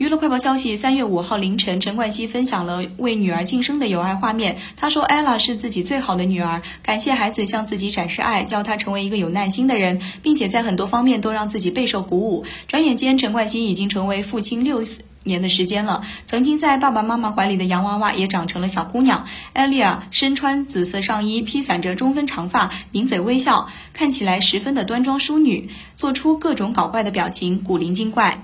娱乐快报消息：三月五号凌晨，陈冠希分享了为女儿庆生的有爱画面。他说：“ella 是自己最好的女儿，感谢孩子向自己展示爱，教她成为一个有耐心的人，并且在很多方面都让自己备受鼓舞。”转眼间，陈冠希已经成为父亲六年的时间了。曾经在爸爸妈妈怀里的洋娃娃也长成了小姑娘。艾丽娅身穿紫色上衣，披散着中分长发，抿嘴微笑，看起来十分的端庄淑女，做出各种搞怪的表情，古灵精怪。